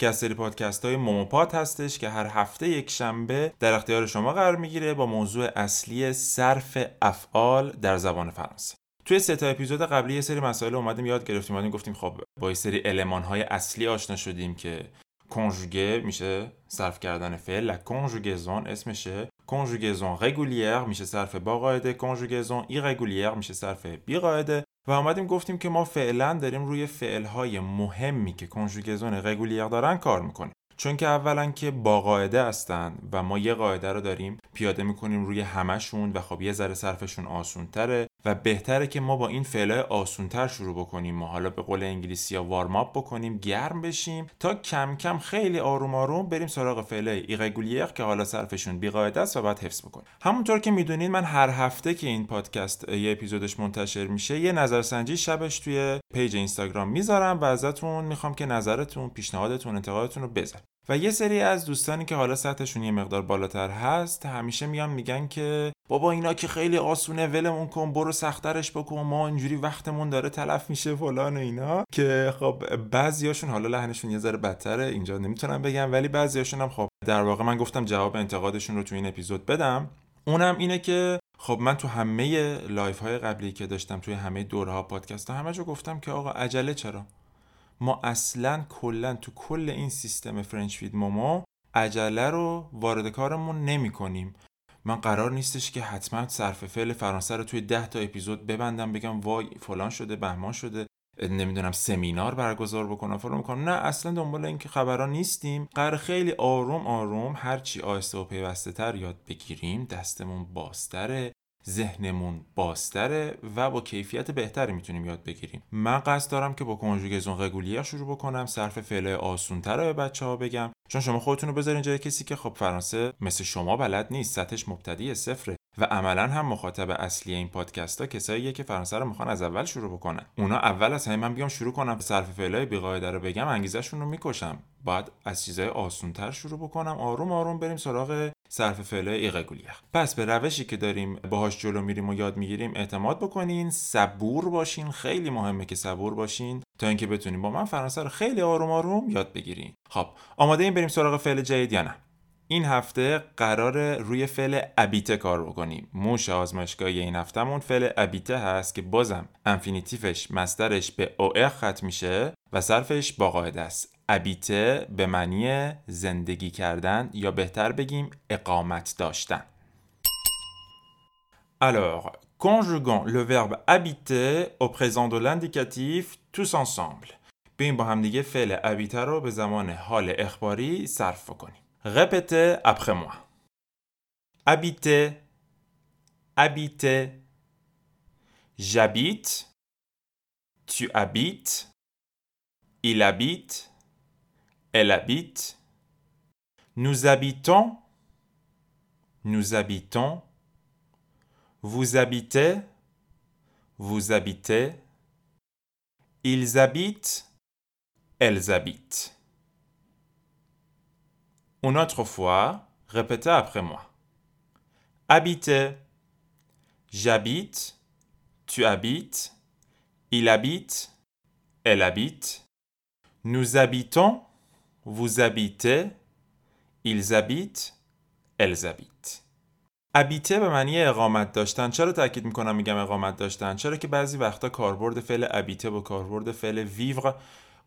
که از سری پادکست های موموپاد هستش که هر هفته یک شنبه در اختیار شما قرار می‌گیره با موضوع اصلی صرف افعال در زبان فرانسه. توی سه تا اپیزود قبلی یه سری مسائل اومدیم یاد گرفتیم اومدیم گفتیم خب با یه سری المان های اصلی آشنا شدیم که conjuguer میشه صرف کردن فعل la conjugaison اسمشه. conjugaison régulière میشه صرف با قاعده conjugaison irrégulière میشه صرف بی قاعده و آمدیم گفتیم که ما فعلا داریم روی فعلهای مهمی که conjugaison régulière دارن کار می‌کنیم. چون که اولا که با قاعده هستن و ما یه قاعده رو داریم پیاده می‌کنیم روی همشون و خب یه ذره صرفشون آسون تره و بهتره که ما با این فعلای آسونتر شروع بکنیم. ما حالا به قول انگلیسی ها warm up بکنیم گرم بشیم تا کم کم خیلی آروم آروم بریم سراغ فعلای irrégulier که حالا صرفشون بیقاعده است و بعد حفظ بکنیم. همونطور که می‌دونید من هر هفته که این پادکست یه اپیزودش منتشر میشه یه نظرسنجی شبش توی page اینستاگرام می‌ذارم و ازتون می‌خوام که نظرتون پیشنهادتون انتقادتون رو بذارید. و یه سری از دوستانی که حالا سطحشون یه مقدار بالاتر هست همیشه میان میگن که بابا اینا که خیلی آسونه ولمون کن برو سخترش بکن. ما اینجوری وقتمون داره تلف میشه فلان و اینا. که خب بعضیاشون حالا لحنشون یه ذره بدتره اینجا نمی‌تونم بگم ولی بعضیاشون هم خب در واقع من گفتم جواب انتقادشون رو تو این اپیزود بدم. اونم اینه که خب من تو همه live های قبلی که داشتم توی همه دوره ها پادکست ها همه جو گفتم که آقا عجله چرا؟ ما اصلا کلا تو کل این سیستم French with Momo عجله رو وارد کارمون نمی کنیم من قرار نیستش که حتما صرف فعل فرانسه رو توی ده تا اپیزود ببندم بگم وای فلان شده بهمان شده نمی‌دونم سمینار برگزار بکنم فلان می‌کنم نه اصلا دنبال این خبرا نیستیم. قرار خیلی آروم آروم هرچی آهسته و پیوسته تر یاد بگیریم. دستمون بازتره. ذهنمون بازتره و با کیفیت بهتری می‌تونیم یاد بگیریم. من قصد دارم که با conjugaison régulière شروع بکنم صرف فعل آسونتر رو به بچه ها بگم. چون شما خودتون رو بذارین جای کسی که خب فرانسه مثل شما بلد نیست سطحش مبتدی صفره. و عملا هم مخاطب اصلی این پادکست ها کساییه که فرانسه رو می‌خوان از اول شروع بکنن. اونا اول از همه من بیام شروع کنم صرف فعلای بیقاعده رو بگم انگیزشون رو می‌کشم. باید از چیزای آسونتر شروع بکنم. آروم آروم بریم سراغ صرف فعلای irrégulier پس به روشی که داریم باهاش جلو میریم و یاد می‌گیریم اعتماد بکنین صبور باشین. خیلی مهمه که صبور باشین تا اینکه بتونیم با من فرانسه رو خیلی آروم آروم یاد بگیریم خب آماده این بریم سراغ فعل جدید یا نه؟ این هفته قرار روی فعل ابیته کار بکنیم موش آزمایشگاهی این هفتهمون فعل ابیته هست که بازم انفینیتیفش مصدرش به او ختم میشه و صرفش با قاعده است ابیته به معنی زندگی کردن یا بهتر بگیم اقامت داشتن Alors, conjuguons le verbe habiter au présent de l'indicatif tous ensemble. بیایم با هم دیگه فعل habiter رو به زمان حال اخباری صرف کنیم. Répétez après moi. Habiter, habiter. J'habite, tu habites, il habite, elle habite. Nous habitons, nous habitons. Vous habitez, vous habitez. Ils habitent, elles habitent. Une autre fois, répétez après moi. Habiter. J'habite, tu habites, il habite, elle habite. Nous habitons, vous habitez, ils habitent, elles habitent. ابیته به معنی اقامت داشتن چرا تاکید میکنم میگم اقامت داشتن چرا که بعضی وقتا کاربرد فعل ابیته با کاربرد فعل ویور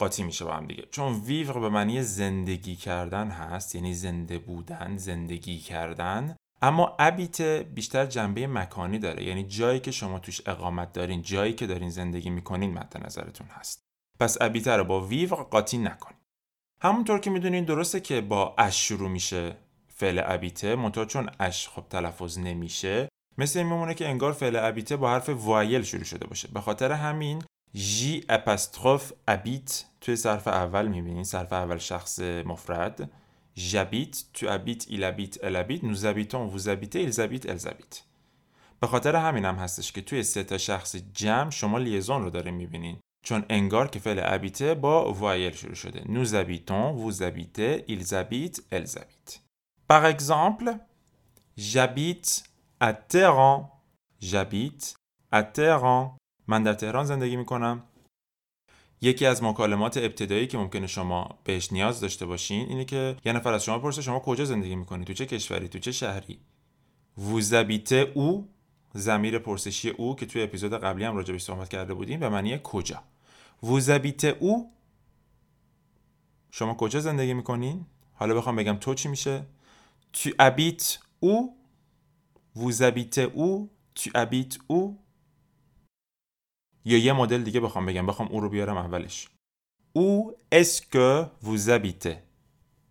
قاطی میشه با هم دیگه. چون ویور به معنی زندگی کردن هست یعنی زنده بودن زندگی کردن. اما ابیته بیشتر جنبه مکانی داره. یعنی جایی که شما توش اقامت دارین جایی که دارین زندگی می‌کنین مد نظرتون هست. پس ابیته رو با ویور قاطی نکنین همونطور که می‌دونین درسته که با اش شروع میشه فعل ابیته منتها چون اش خب تلفظ نمیشه مثل این میمونه که انگار فعل ابیته با حرف وایل شروع شده باشه. به خاطر همین ژی اپاستروف ابیت توی صرف اول می‌بینین صرف اول شخص مفرد j'habite tu habites il habite elle habite nous habitons vous habitez ils habitent elles habitent به خاطر همینم هستش که توی سه تا شخص جمع شما لیزون رو داریم می‌بینین چون انگار که فعل ابیته با وایل شروع شده nous habitons vous habitez ils habitent elles habitent par exemple j'habite à Téhéran j'habite من در تهران زندگی می‌کنم. یکی از مکالمات ابتدایی که ممکنه شما بهش نیاز داشته باشین اینه که یه نفر از شما پرسه شما کجا زندگی می‌کنی؟ تو چه کشوری؟ تو چه شهری؟ habitez où زمیر پرسشی او که توی اپیزود قبلی هم راجبش صحبت کرده بودیم به معنی کجا؟ habitez où شما کجا زندگی می‌کنین؟ حالا بخوام بگم تو چی میشه؟ habites où vous habitez où tu habites où یا یه مدل دیگه بخوام بگم بخوام او رو بیارم اولش. او اسکه وو زبیته.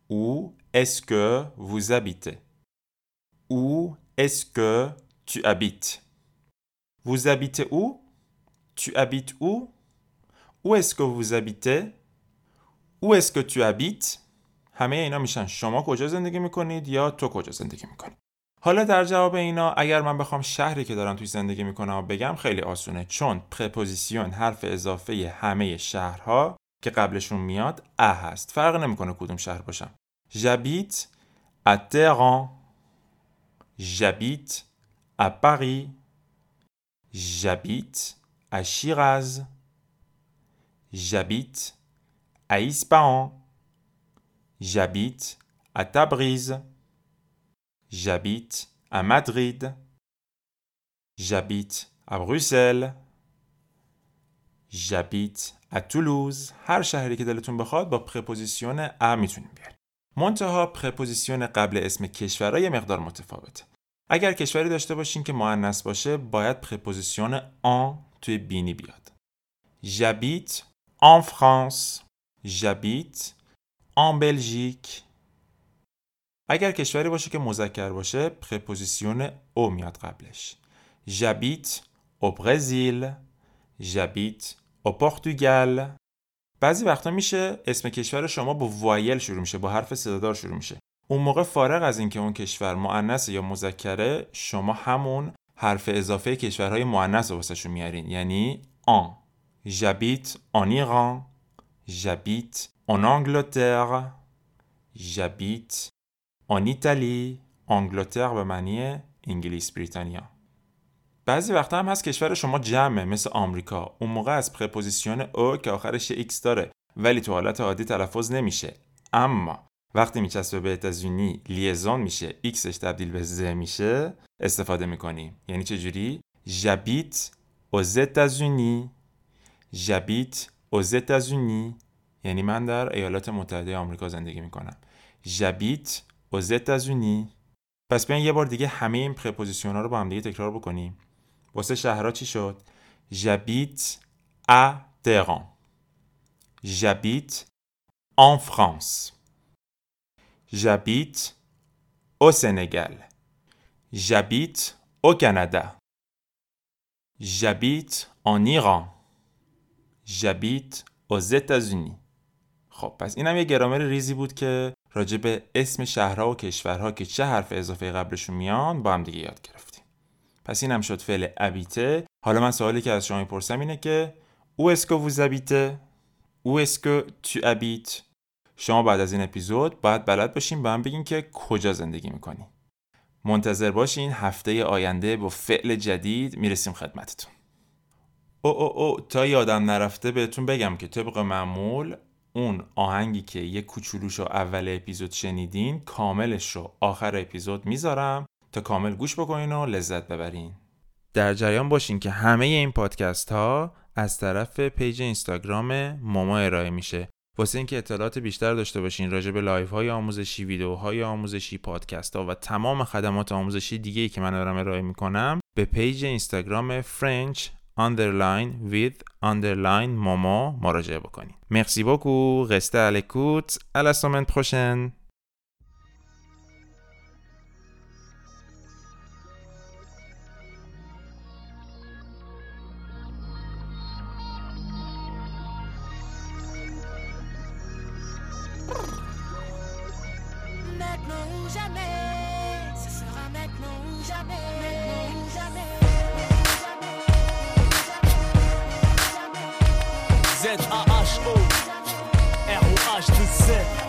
او اسکه وو زبیته. او اسکه تو ابیت. وو زبیته او Tu habites où. Où est-ce que vous habitez. Où est-ce que tu habites. همه اینا میشن. شما کجا زندگی می‌کنید یا تو کجا زندگی می‌کنید حالا در جواب اینا اگر من بخوام شهری که دارم توش زندگی می‌کنم بگم خیلی آسونه چون préposition حرف اضافه همه شهرها که قبلشون میاد à هست. فرق نمی‌کنه کدوم شهر باشم. J'habite à Téhéran j'habite à Paris. J'habite à Shiraz. J'habite à Ispahan. J'habite à Tabriz. J'habite à Madrid. J'habite à Bruxelles. J'habite à Toulouse. هر شهری که دلتون بخواد با پرپوزیسیون ا می‌تونیم بیاریم. منتها préposition قبل اسم کشورها یه مقدار متفاوته. اگر کشوری داشته باشین که مؤنث باشه باید préposition en توی بینی بیاد. J'habite en France. J'habite en Belgique. اگر کشوری باشه که مذکر باشه préposition au میاد قبلش. J'habite au Brésil. J'habite au Portugal. بعضی وقتا میشه اسم کشور شما با voyelle شروع میشه با حرف صدادار شروع میشه. اون موقع فارغ از اینکه اون کشور مؤنث یا مذکره شما همون حرف اضافه کشورهای مؤنث رو میارین. یعنی en. J'habite en Iran. J'habite en Angleterre. J'habite en Italie. Angleterre به معنی انگلیس بریتانیا. بعضی وقتا هم هست کشور شما جمعه مثل آمریکا. اون موقع از préposition aux که آخرش ایکس داره ولی تو حالت عادی تلفظ نمیشه. اما وقتی میچسبه به États-Unis liaison میشه ایکسش تبدیل به ز میشه استفاده می‌کنیم. یعنی چجوری j'habite aux États-Unis j'habite aux États-Unis یعنی من در ایالات متحده آمریکا زندگی می‌کنم. aux États-Unis. پس بیاین یه بار دیگه همه این préposition ها رو با هم دیگه تکرار بکنیم. واسه شهرها چی شد؟ J'habite à Téhéran. J'habite en France. J'habite au Sénégal. J'habite au Canada. J'habite en Iran. J'habite aux États-Unis. خب پس اینم یه گرامر ریزی بود که راجع به اسم شهرها و کشورها که چه حرف اضافه قبلشون میان با هم دیگه یاد گرفتیم. پس اینم شد فعل ابیته. حالا من سوالی که از شما می‌پرسم اینه که او que vous habitez? او que tu habites? شما بعد از این اپیزود باید بلد باشین به هم بگین که کجا زندگی می‌کنی. منتظر باشین هفته آینده با فعل جدید می‌رسیم خدمتتون. او او او تا یادم نرفته بهتون بگم که طبق معمول اون آهنگی که یه کوچولوش رو اول اپیزود شنیدین کاملش رو آخر اپیزود می‌ذارم تا کامل گوش بکنین و لذت ببرین. در جریان باشین که همه این پادکست ها از طرف page اینستاگرام مومو ارائه میشه. واسه اینکه اطلاعات بیشتر داشته باشین راجع به live های آموزشی ویدیوهای آموزشی پادکست ها و تمام خدمات آموزشی دیگه ای که من دارم ارائه می‌کنم به page اینستاگرام French underline with underline momo مراجعه بکنید merci beaucoup restez à l'écoute à la semaine prochaine Z-A-H-O R-O-H-17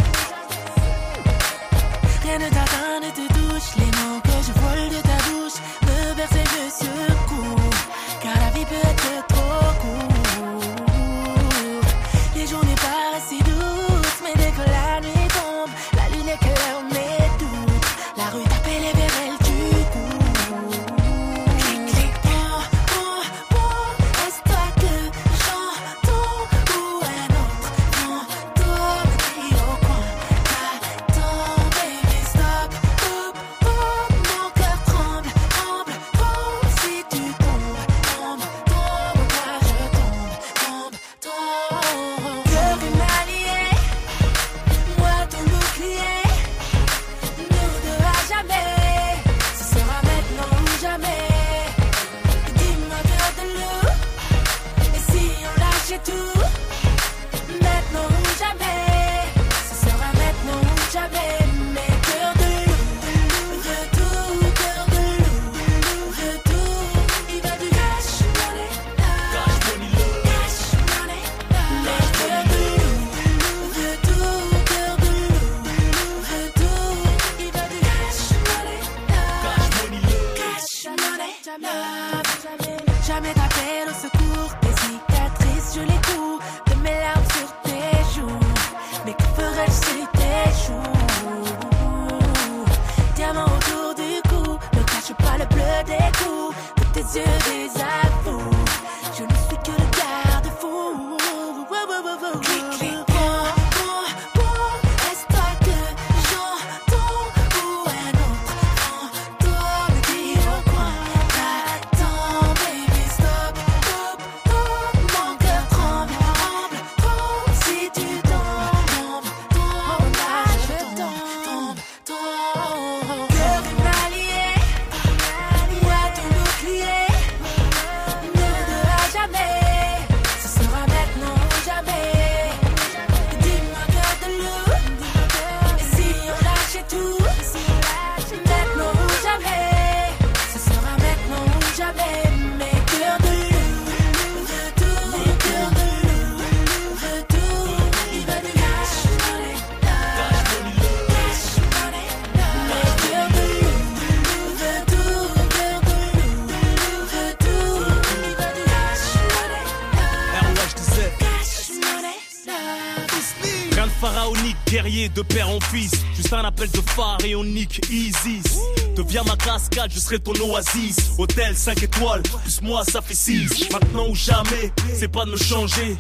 Guerrier de père en fils, juste un appel de phare et on nique Isis. Deviens ma cascade, je serai ton oasis. Hôtel 5 étoiles, plus moi ça fait 6. Maintenant ou jamais, c'est pas de me changer.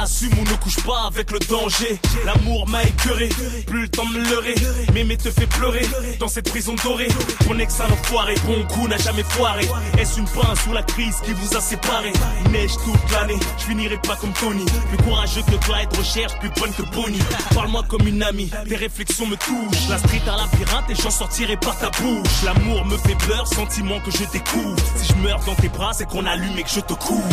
Assume ou ne couche pas avec le danger. L'amour m'a écœuré, plus le temps me leurrer. Mémé te fait pleurer dans cette prison dorée. Mon ex, un enfoiré, bon coup n'a jamais foiré. Est-ce une pince ou la crise qui vous a séparé? Neige toute l'année, je finirai pas comme Tony. Plus courageux que Clyde, recherche plus bonne que Bonnie. Parle-moi comme une amie, tes réflexions me touchent. La street à labyrinthe et j'en sortirai par ta bouche. L'amour me fait peur, sentiment que je découvre. Si je meurs dans tes bras, c'est qu'on allume et que je te couvre.